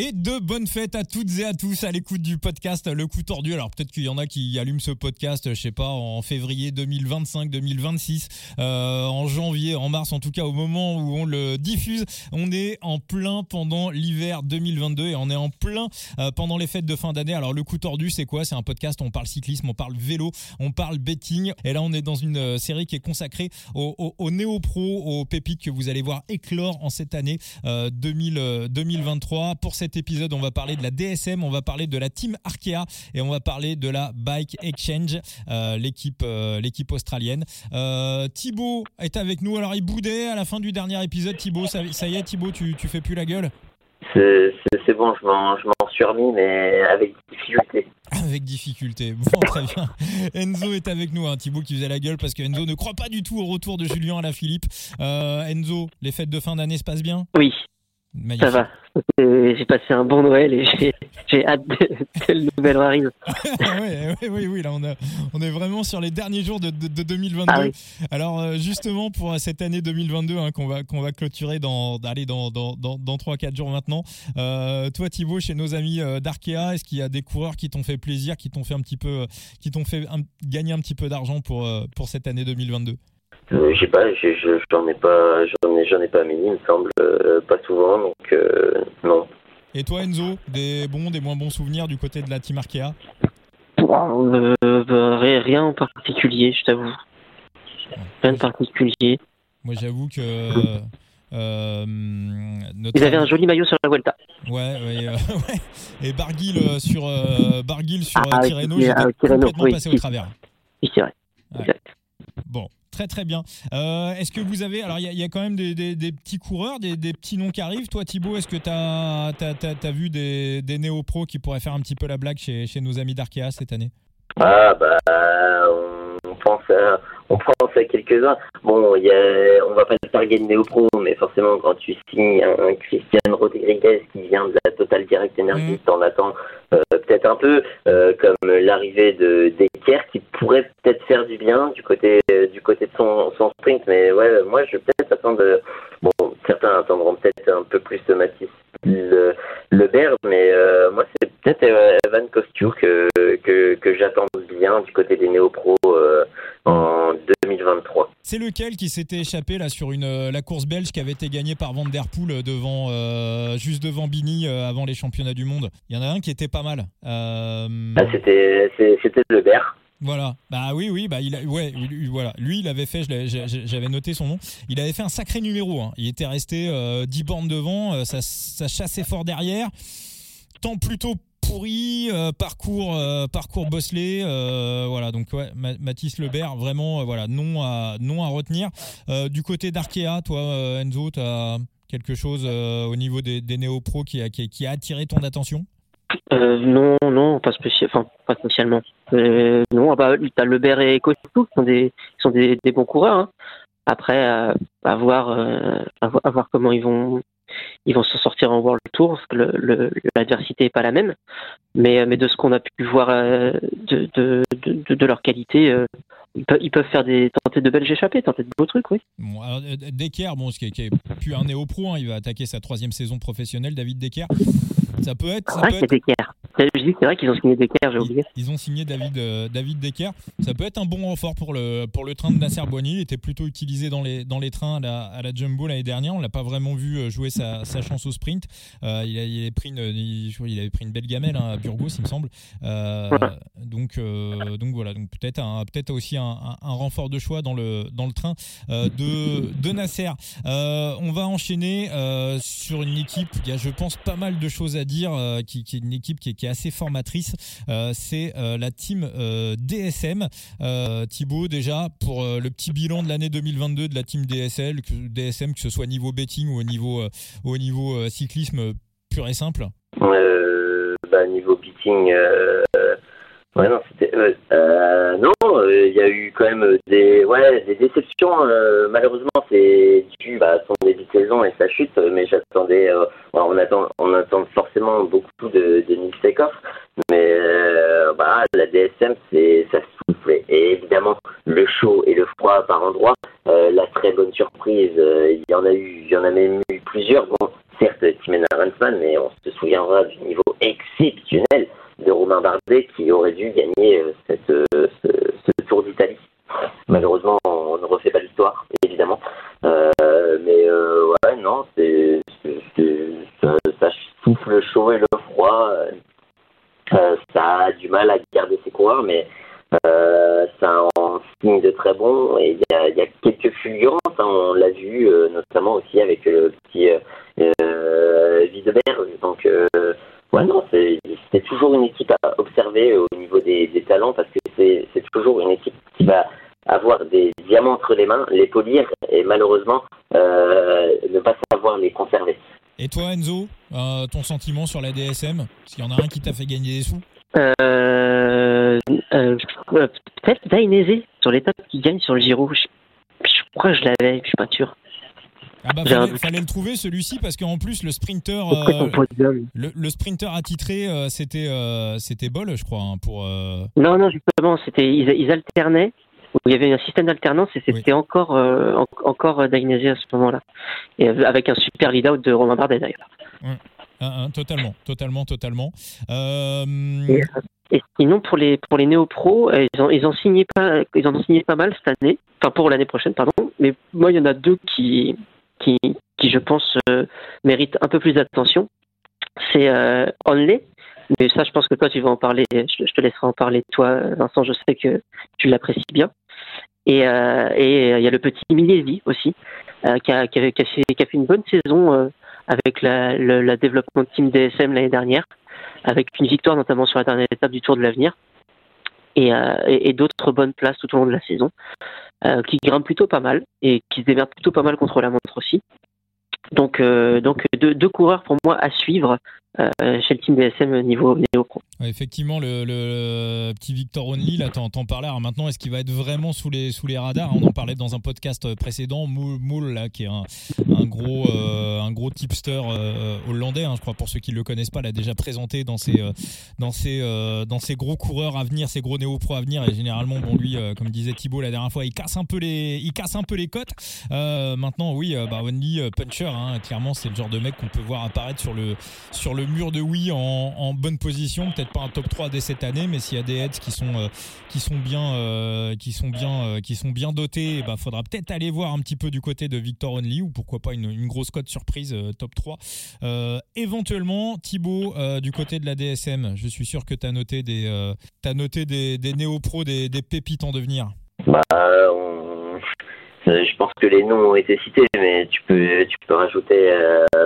et de bonnes fêtes à toutes et à tous à l'écoute du podcast Le Coup Tordu. Alors peut-être qu'il y en a qui allument ce podcast, je sais pas, en février 2025, 2026, euh, en janvier, en mars, en tout cas au moment où on le diffuse. On est en plein pendant l'hiver 2022 et on est en plein euh, pendant les fêtes de fin d'année. Alors Le Coup Tordu, c'est quoi? C'est un podcast, on parle cyclisme, on parle vélo, on parle betting. Et là, on est dans une euh, série qui est consacrée aux, néo-pros, aux pépites que vous allez voir éclore en cette année 2000, 2023. Pour cet épisode, on va parler de la DSM, on va parler de la team Arkea et on va parler de la Bike Exchange, euh, l'équipe euh, l'équipe australienne. Euh, Thibaut est avec nous. Alors il boudait à la fin du dernier épisode. Thibaut, ça, y est, Thibaut, tu, tu fais plus la gueule? C'est bon, je m'en suis remis, mais avec difficulté. Avec difficulté. Bon, très bien. Enzo est avec nous, hein, Thibaut qui faisait la gueule parce que Enzo ne croit pas du tout au retour de Julien à la Philippe. Enzo, les fêtes de fin d'année se passent bien? Oui, ça va. J'ai passé un bon Noël et j'ai hâte que le nouvel arrive. oui, oui, oui, là on, on, est vraiment sur les derniers jours de, 2022. Ah Alors euh, justement pour cette année 2022 hein, qu'on va, qu'on va clôturer dans, dans, dans, dans, dans 3-4 jours maintenant, euh, toi Thibaut, chez nos amis euh, d'Arkea, est-ce qu'il y a des coureurs qui t'ont fait plaisir, qui t'ont fait un petit peu, qui t'ont fait gagner un petit peu d'argent pour, pour cette année 2022 euh, je sais pas, j'en ai pas, j'en ai, j'en ai pas mis, il me semble, euh, pas souvent, donc euh, non. Et toi Enzo, des bons, des moins bons souvenirs du côté de la team Arkea? Rien en particulier, je t'avoue. Rien de particulier. Moi j'avoue que. Euh, Ils avaient un joli maillot sur la Vuelta. Ouais, ouais, ouais. Et Barguil sur Barguil sur ah, Tirreno, j'étais complètement passé au travers. Oui, c'est vrai. Exact. Bon, Très très bien. Euh, est-ce que vous avez... Alors il y, a quand même des, petits coureurs, des, petits noms qui arrivent. Toi Thibaut, est-ce que tu as, as, vu des, néo-pros qui pourraient faire un petit peu la blague chez, chez nos amis d'Arkea cette année? Ah bah on pense à, on pense à quelques-uns. Bon, y a, on va pas se targuer de néo-pro, mais forcément quand tu signes un, Christian Rodriguez qui vient de la Total Direct Energy, mmh. t'en attends euh, peut-être un peu, euh, comme l'arrivée de Decker qui pourrait peut-être faire du bien du côté du côté de son, son sprint, mais ouais, moi je vais peut-être attendre. Bon, certains attendront peut-être un peu plus Matisse le, le mais euh, moi c'est peut-être Evan Costure que, que, que j'attends bien du côté des néo-pros en 2023. C'est lequel qui s'était échappé là sur une la course belge qui avait été gagnée par Van Der Poel devant juste devant Bini avant les championnats du monde? Il y en a un qui était pas mal. Euh... Ah, c'était c'était Lebert. Voilà. Bah oui, oui. Bah il a, ouais, voilà. Lui, il avait fait. J'avais noté son nom. Il avait fait un sacré numéro. Hein. Il était resté euh, 10 bornes devant. Euh, ça, ça, chassait fort derrière. Temps plutôt pourri. Euh, parcours, euh, parcours bosselé. voilà. Donc Mathis Lebert, vraiment, voilà, non à, non à retenir. du côté d'Arkea, toi, Enzo, tu as quelque chose au niveau des, néo-pros qui a, qui, qui a attiré ton attention? Euh, non, non, pas, enfin, pas spécialement. Euh, non, ah bah, t'as Lebert et Cotou qui sont des, sont des, bons coureurs. Hein. Après, à, voir, euh, à, voir comment ils vont, ils vont se sortir en World Tour, parce que l'adversité n'est pas la même. Mais, mais de ce qu'on a pu voir de, de, de, de, leur qualité, ils peuvent, faire des tenter de belles échappées, tenter de beaux trucs, oui. Bon, alors, Decker, bon, ce qui est, plus un néo-pro, hein, il va attaquer sa troisième saison professionnelle, David Decker. Ça peut être. Ça peut être... C'est vrai qu'ils ont signé Decker, j'ai oublié. Ils, ont signé David, euh, David Decker. Ça peut être un bon renfort pour le, pour le train de Nasser Boigny. Il était plutôt utilisé dans les, dans les trains à la, à la Jumbo l'année dernière. On l'a pas vraiment vu euh, jouer sa, sa chance au sprint. Euh, il, a, il, avait pris une, il, avait pris une belle gamelle hein, à Burgos, il me semble. donc, donc voilà. Donc peut-être peut-être aussi un, un, un, renfort de choix dans le, dans le train de, de Nasser. on va enchaîner sur une équipe. Il y a, je pense, pas mal de choses à dire, euh, qui, est une équipe qui est, assez formatrice. Euh, c'est euh, la team DSM. Thibaut, déjà, pour le petit bilan de l'année 2022 de la team DSL, DSM, que ce soit niveau betting ou au niveau, au niveau cyclisme pur et simple bah, Niveau betting, Non, c'était. Euh, non, il y a eu quand même des, ouais, des déceptions. malheureusement, c'est dû bah, à son début de saison et sa chute, mais j'attendais. on attend, on attend forcément beaucoup de, de Nick mais bah, la DSM, c'est ça souffle. Et évidemment, le chaud et le froid par endroits. la très bonne surprise, il y en a eu, il y en a même eu plusieurs. Certes Timena Ransman, mais on se souvient parlera du niveau exceptionnel de Romain Bardet qui aurait dû gagner cette, ce, Tour d'Italie. Malheureusement, on ne refait pas l'histoire, évidemment. mais ouais, non, ça, ça, souffle le chaud et le froid. ça a du mal à garder ses coureurs, mais euh, c'est un signe de très bon a, quelques fulgurances. Hein. on l'a vu euh, notamment aussi avec le petit euh, euh Donc, ouais, non, c'est toujours une équipe à observer au niveau des, talents parce que c'est toujours une équipe qui va avoir des diamants entre les mains, les polir et malheureusement ne pas savoir les conserver. Et toi, Enzo, ton sentiment sur la DSM S'il y en a un qui t'a fait gagner des sous euh, euh, Peut-être Dainese sur l'étape qui gagne sur le Giro. Je, crois que je l'avais, je suis pas sûr. Ah bah fallait, fallait, le trouver celui-ci parce qu'en plus le sprinter euh, le, le, sprinter attitré euh, c'était euh, c'était Bol je crois hein, pour non non justement c'était ils, ils, alternaient il y avait un système d'alternance et c'était encore encore Dainese à ce moment-là et avec un super lead out de Romain Bardet d'ailleurs totalement, totalement, totalement. Euh, et, sinon pour les pour les néo pros, euh, ils ont ils ont signé pas ils en ont signé pas mal cette année, enfin pour l'année prochaine pardon. Mais moi il y en a deux qui qui qui je pense euh, méritent un peu plus d'attention. C'est Only, mais ça je pense que toi tu vas en parler. Je, te laisserai en parler toi Vincent. Je sais que tu l'apprécies bien. Et et il y a le petit Milesi aussi qui a, qui, a, fait, une bonne saison avec la, le développement de team DSM l'année dernière, avec une victoire notamment sur la dernière étape du Tour de l'Avenir, et, euh, d'autres bonnes places tout au long de la saison, euh, qui grimpent plutôt pas mal et qui se démerdent plutôt pas mal contre la montre aussi. Donc, euh, donc deux, coureurs pour moi à suivre euh, chez le team DSM niveau néo pro. effectivement, le, petit Victor Only, là, t'en, parlais. Alors maintenant, est-ce qu'il va être vraiment sous les, sous les radars? On en parlait dans un podcast précédent. Moul, là, qui est un, gros, euh, un gros tipster euh, hollandais, hein, je crois, pour ceux qui ne le connaissent pas, l'a déjà présenté dans ses, dans, ses, dans ses gros coureurs à venir, ses gros néo pro à venir. Et généralement, bon, lui, comme disait Thibaut la dernière fois, il casse un peu les, il casse un peu les cotes. maintenant, oui, bah, Only, puncher, hein, clairement, c'est le genre de mec qu'on peut voir apparaître sur le, sur le mur de oui en, bonne position, peut-être pas un top 3 dès cette année, mais s'il y a des heads qui sont euh, qui sont bien euh, qui sont bien euh, qui sont bien dotés, bah faudra peut-être aller voir un petit peu du côté de Victor Only ou pourquoi pas une, grosse cote surprise top 3. éventuellement Thibaut du côté de la DSM, je suis sûr que tu as noté des as noté des, néo-pros, des, pépites en devenir. Bah, je pense que les noms ont été cités, mais tu peux, tu peux rajouter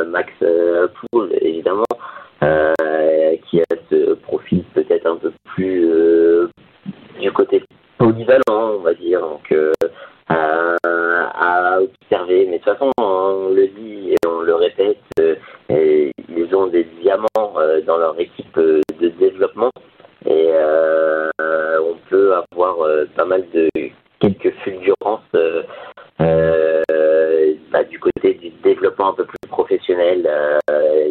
Max Poul, évidemment, euh, qui a ce profil peut-être un peu plus euh, du côté polyvalent, on va dire, donc euh, à, observer. Mais de toute façon, on le dit et on le répète, ils ont des diamants dans leur équipe de développement et on peut avoir pas mal de quelques fulgurances bah, du côté du développement un peu plus professionnel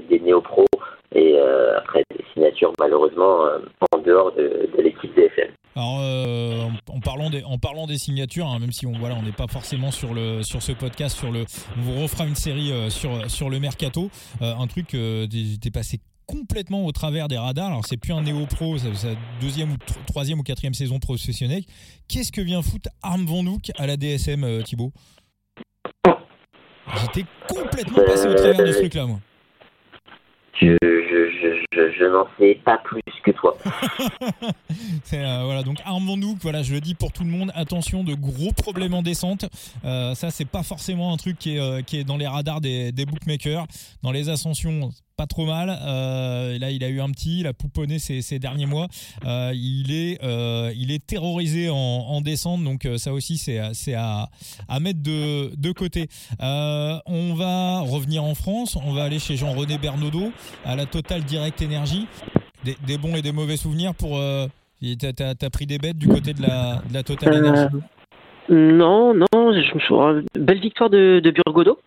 des néo-pros et euh, après des signatures malheureusement euh, en dehors de, l'équipe DFM. Alors, euh, en, parlant des, en parlant des signatures, hein, même si on voilà, on n'est pas forcément sur le sur ce podcast, sur le, on vous refera une série sur sur le mercato, un truc était passé complètement au travers des radars. Alors c'est plus un néo pro, c'est sa deuxième ou troisième ou quatrième saison professionnelle. Qu'est-ce que vient foutre Arm Van à la DSM, Thibaut? J'étais complètement passé au travers de ce truc-là, moi. Je, je, je, n'en sais pas plus que toi. euh, voilà, donc Armandou, voilà, je le dis pour tout le monde, attention de gros problèmes en descente. Euh, ça, c'est pas forcément un truc qui est, euh, dans les radars des, des bookmakers. Dans les ascensions, pas trop mal. Euh, là, il a eu un petit, il a pouponné ces, ces derniers mois. Euh, il, est, euh, il est terrorisé en, en descente, donc ça aussi, c'est à, à mettre de, de côté. On va revenir en France, on va aller chez Jean-René Bernaudot à la Total Direct Energy. Des, des, bons et des mauvais souvenirs pour. T'as as, pris des bêtes du côté de la, de la Total Energy? Non, non, je me souviens. Belle victoire de, de Burgodo.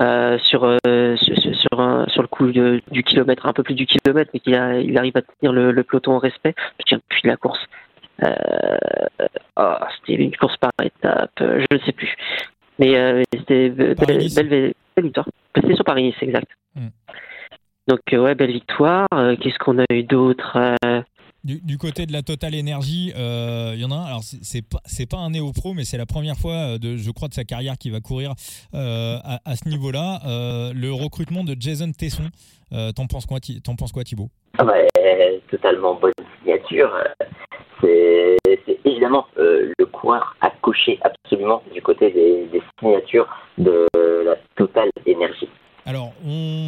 Euh, sur, euh, sur, sur, un, sur, le coup du kilomètre, un peu plus du kilomètre, mais qu'il il arrive à tenir le, le, peloton en respect. Je tiens plus de la course. Euh, oh, c'était une course par étape, je ne sais plus. Mais c'était belle, belle, victoire. C'était sur Paris-Nice, exact. Mm. Donc ouais, belle victoire. Qu'est-ce qu'on a eu d'autre du, côté de la Total Energy, il y en a un. Alors c'est pas c'est pas un néo pro, mais c'est la première fois de je crois de sa carrière qui va courir à, à, ce niveau-là. le recrutement de Jason Tesson. T'en penses quoi T'en penses quoi Thibaut? Ah Totalement bonne signature. C'est évidemment le coureur à cocher absolument du côté des, des signatures de la Total Energy. Alors, on...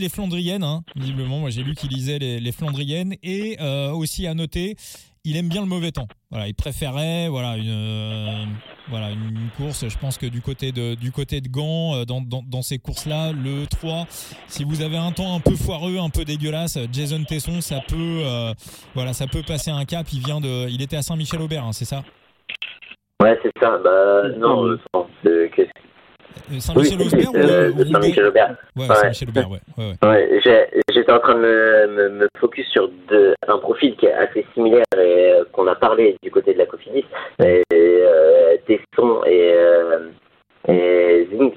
les Flandriennes, hein, visiblement. Moi, j'ai lu qu'il lisait les, Flandriennes. Et euh, aussi à noter, il aime bien le mauvais temps. Voilà, il préférait voilà une euh, voilà une course. Je pense que du côté de du côté de Gand, euh, dans, dans, ces courses-là, le 3, si vous avez un temps un peu foireux, un peu dégueulasse, Jason Tesson, ça peut voilà, ça peut passer un cap. Il vient de, il était à Saint-Michel-Aubert, hein, c'est ça? Ouais, c'est ça. Bah non, Saint-Michel-Aubert ou, Saint-Michel-Aubert. Ouais, Saint-Michel-Aubert, ouais. ouais, ouais. J'étais en train de me, me, focus sur un profil qui est assez similaire et euh, qu'on a parlé du côté de la Cofidis. Euh, Tesson et, euh, et Zing,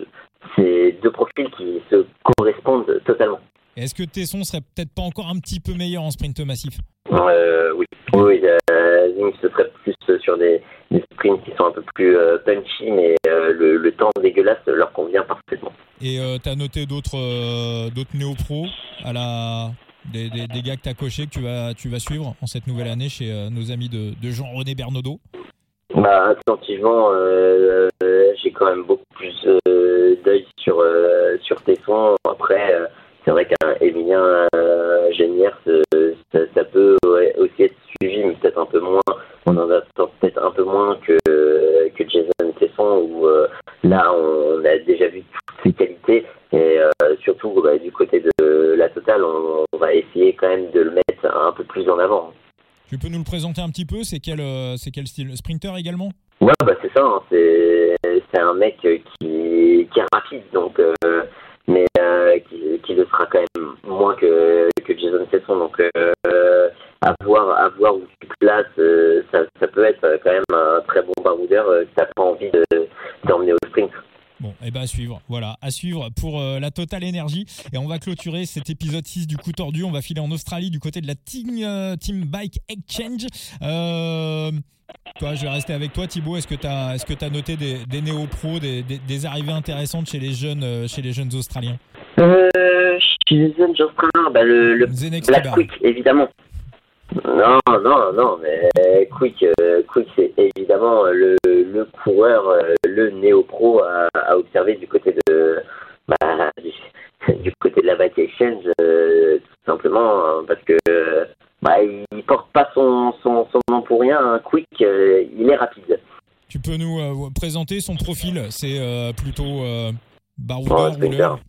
c'est deux profils qui se correspondent totalement. Est-ce que Tesson serait peut-être pas encore un petit peu meilleur en sprint massif? Euh, Oui, oui euh, Zing ce serait plus sur des, des, sprints qui sont un peu plus euh, punchy, mais euh, le, le, temps dégueulasse leur convient parfaitement. Et tu as noté d'autres d'autres néo-pros à la des, des, des, gars que tu as coché que tu vas, tu vas suivre en cette nouvelle année chez nos amis de, de Jean-René Bernaudot bah, attentivement, j'ai quand même beaucoup plus d'œil sur, sur Tesson. Après, c'est vrai qu'un Emilien euh, Génière, ça, peut aussi être suivi, mais peut-être un peu moins. On en a peut-être un peu moins que, que Jason Tesson, où euh, là, on a déjà vu toutes ses qualités. Et euh, surtout, bah, du côté de la totale, on, va essayer quand même de le mettre un peu plus en avant. Tu peux nous le présenter un petit peu? C'est quel, c'est quel style? Sprinter également? Ouais, bah c'est ça. Hein. c'est, c'est un mec qui, qui est rapide, donc mais euh, qui, qui, le sera quand même moins que, que Jason Tesson. Donc, euh, à, voir, à voir où tu places, euh, peut être quand même un très bon baroudeur euh, tu n'as pas envie d'emmener au sprint. Bon, et eh ben à suivre. Voilà, à suivre pour euh, la Total Energy. Et on va clôturer cet épisode 6 du coup tordu. On va filer en Australie du côté de la Team, euh, team Bike Exchange. Euh, toi, je vais rester avec toi, Thibaut. Est-ce que tu as, est-ce que as noté des, des néo-pros, des, des, arrivées intéressantes chez les jeunes, chez les jeunes Australiens? Chez les jeunes Australiens, bah, le, le Black Quick, évidemment. Non, non, non, mais Quick, euh, Quick c'est évidemment le, le coureur, euh, le néo-pro à, à, observer du côté de bah, du, côté de la Bike Exchange, euh, tout simplement parce que bah, il porte pas son, son, son nom pour rien. Hein. Quick, il est rapide. Tu peux nous présenter son profil C'est plutôt baroudeur, rouleur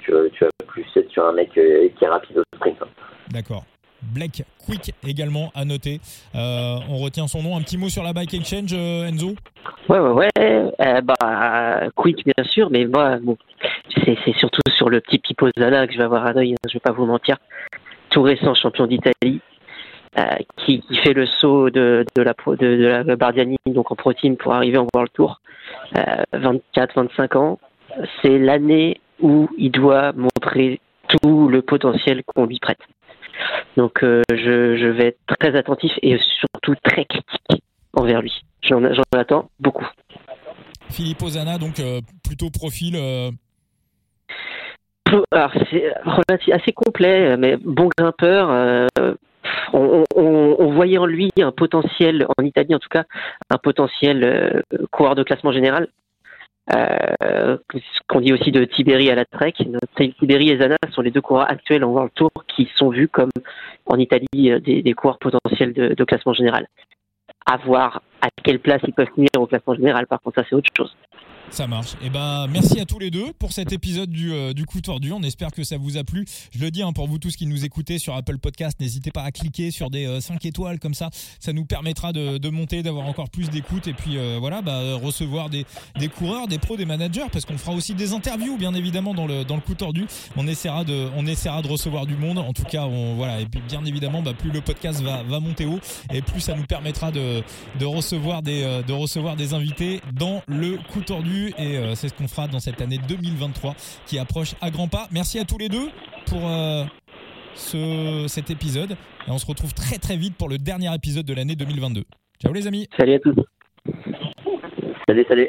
tu, tu vas plus être sur un mec qui est rapide au sprint. Hein. D'accord. Black Quick également à noter. Euh, on retient son nom. Un petit mot sur la Bike Exchange, euh, Enzo Ouais, ouais, ouais. Euh, bah, Quick, bien sûr, mais moi, bon, c'est, surtout sur le petit Pipo Zana que je vais avoir un œil, hein, je vais pas vous mentir. Tout récent champion d'Italie. qui, fait le saut de, la, de, la Bardiani donc en protéine pour arriver en World Tour. 24-25 ans. C'est l'année où il doit montrer tout le potentiel qu'on lui prête. Donc euh, je, je, vais être très attentif et surtout très critique envers lui. J'en attends beaucoup. Philippe Ozana, donc euh, plutôt profil. Euh... Alors c'est assez complet, mais bon grimpeur. Euh, on, on, on, voyait en lui un potentiel, en Italie en tout cas, un potentiel coureur de classement général. Euh, ce qu'on dit aussi de Tiberi à la Trek. Tiberi et Zana sont les deux coureurs actuels en World Tour qui sont vus comme en Italie euh, des, coureurs potentiels de, classement général. À voir à quelle place ils peuvent finir au classement général, par contre, ça c'est autre chose. Ça marche. Eh ben merci à tous les deux pour cet épisode du, euh, du coup tordu. On espère que ça vous a plu. Je le dis hein, pour vous tous qui nous écoutez sur Apple Podcast, n'hésitez pas à cliquer sur des 5 euh, étoiles comme ça. Ça nous permettra de, monter, d'avoir encore plus d'écoute et puis euh, voilà, bah, recevoir des, des coureurs, des pros, des managers parce qu'on fera aussi des interviews bien évidemment dans le dans le coup tordu. On essaiera de on essaiera de recevoir du monde. En tout cas, voilà et puis bien évidemment, bah, plus le podcast va va monter haut et plus ça nous permettra de de recevoir des de recevoir des invités dans le coup tordu et c'est ce qu'on fera dans cette année 2023 qui approche à grands pas. Merci à tous les deux pour ce, cet épisode et on se retrouve très très vite pour le dernier épisode de l'année 2022. Ciao les amis. Salut à tous. Salut, salut.